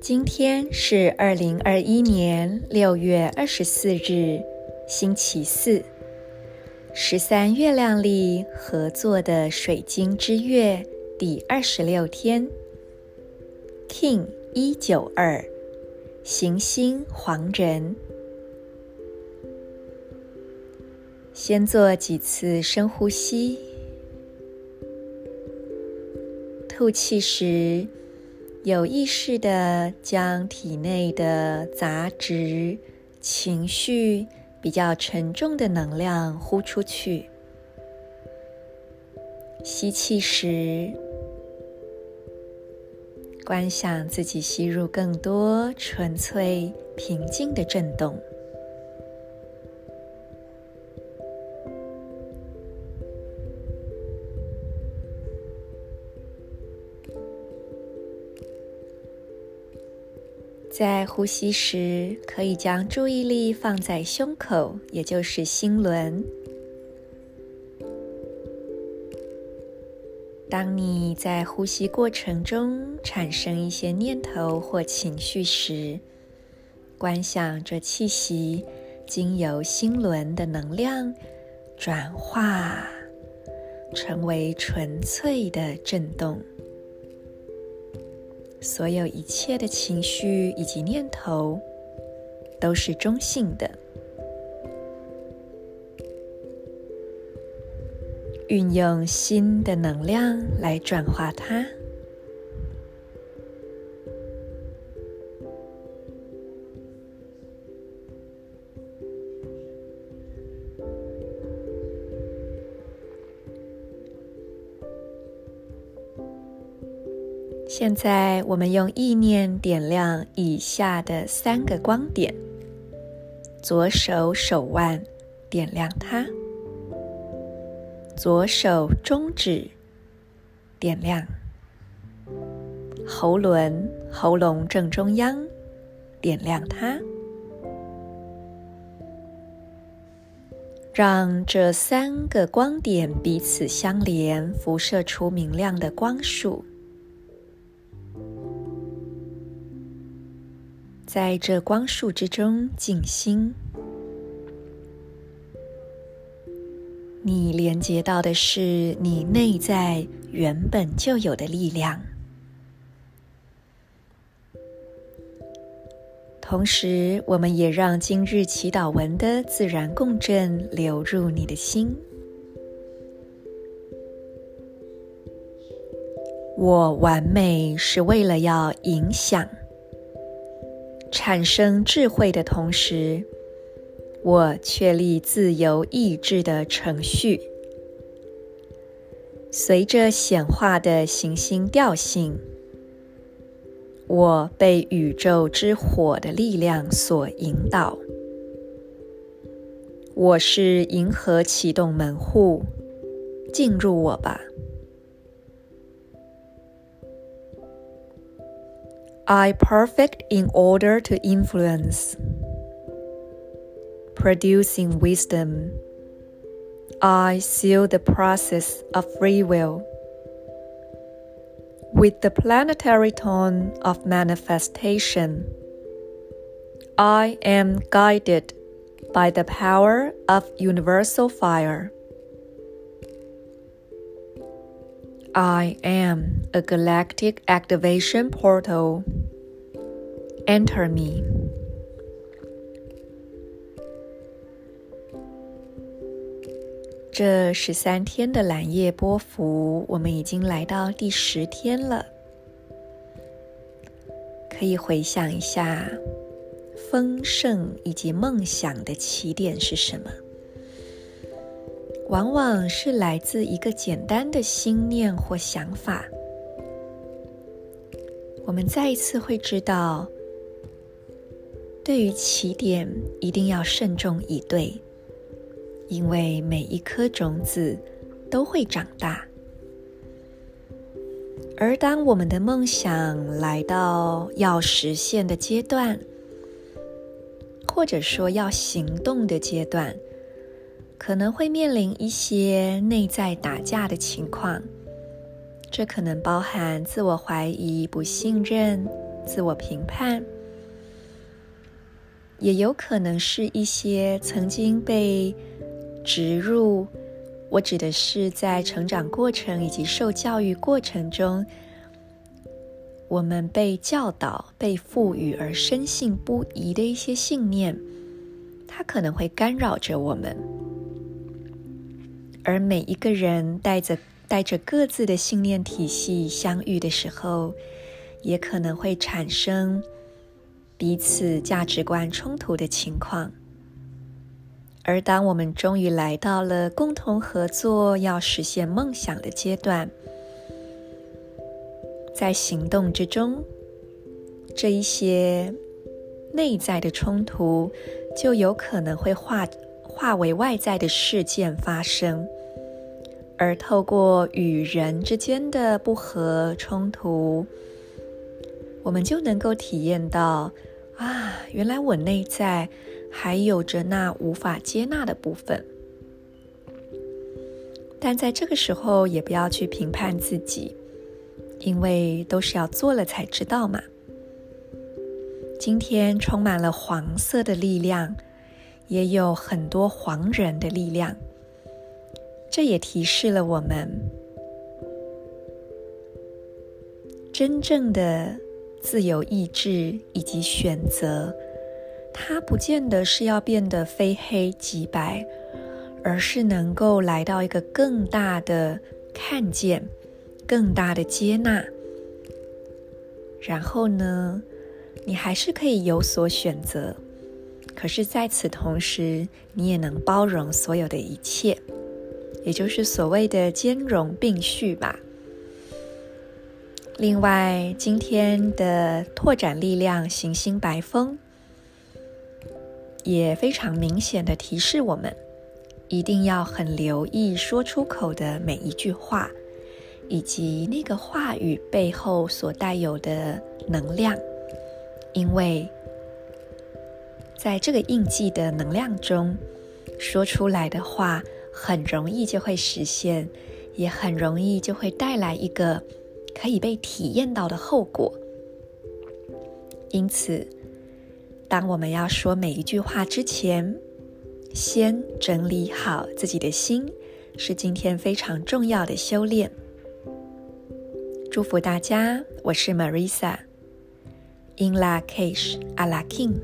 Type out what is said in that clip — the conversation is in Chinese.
今天是二零二一年六月二十四日，星期四，十三月亮历合作的水晶之月第二十六天，King 一九二，行星黄人。先做几次深呼吸，吐气时，有意识的将体内的杂质、情绪比较沉重的能量呼出去。吸气时，观想自己吸入更多纯粹、平静的震动。在呼吸时，可以将注意力放在胸口，也就是心轮。当你在呼吸过程中产生一些念头或情绪时，观想着气息经由心轮的能量转化，成为纯粹的震动。所有一切的情绪以及念头都是中性的，运用心的能量来转化它。现在，我们用意念点亮以下的三个光点：左手手腕点亮它，左手中指点亮，喉轮喉咙正中央点亮它，让这三个光点彼此相连，辐射出明亮的光束。在这光束之中静心，你连接到的是你内在原本就有的力量。同时，我们也让今日祈祷文的自然共振流入你的心。我完美是为了要影响。产生智慧的同时，我确立自由意志的程序。随着显化的行星调性，我被宇宙之火的力量所引导。我是银河启动门户，进入我吧。I perfect in order to influence, producing wisdom. I seal the process of free will with the planetary tone of manifestation. I am guided by the power of universal fire. I am a galactic activation portal. Enter me。这十三天的蓝夜波幅，我们已经来到第十天了。可以回想一下，丰盛以及梦想的起点是什么？往往是来自一个简单的心念或想法。我们再一次会知道。对于起点，一定要慎重以对，因为每一颗种子都会长大。而当我们的梦想来到要实现的阶段，或者说要行动的阶段，可能会面临一些内在打架的情况，这可能包含自我怀疑、不信任、自我评判，也有可能是一些曾经被植入，我指的是在成长过程以及受教育过程中，我们被教导、被赋予而深信不疑的一些信念，它可能会干扰着我们。而每一个人带着带着各自的信念体系相遇的时候，也可能会产生彼此价值观冲突的情况。而当我们终于来到了共同合作、要实现梦想的阶段，在行动之中，这一些内在的冲突就有可能会化化为外在的事件发生。而透过与人之间的不和冲突，我们就能够体验到啊，原来我内在还有着那无法接纳的部分。但在这个时候，也不要去评判自己，因为都是要做了才知道嘛。今天充满了黄色的力量，也有很多黄人的力量。这也提示了我们，真正的自由意志以及选择，它不见得是要变得非黑即白，而是能够来到一个更大的看见、更大的接纳。然后呢，你还是可以有所选择，可是在此同时，你也能包容所有的一切。也就是所谓的兼容并蓄吧。另外，今天的拓展力量行星白风也非常明显的提示我们，一定要很留意说出口的每一句话，以及那个话语背后所带有的能量，因为在这个印记的能量中说出来的话。很容易就会实现，也很容易就会带来一个可以被体验到的后果。因此，当我们要说每一句话之前，先整理好自己的心，是今天非常重要的修炼。祝福大家，我是 Marisa，In Lak'ech Ala King。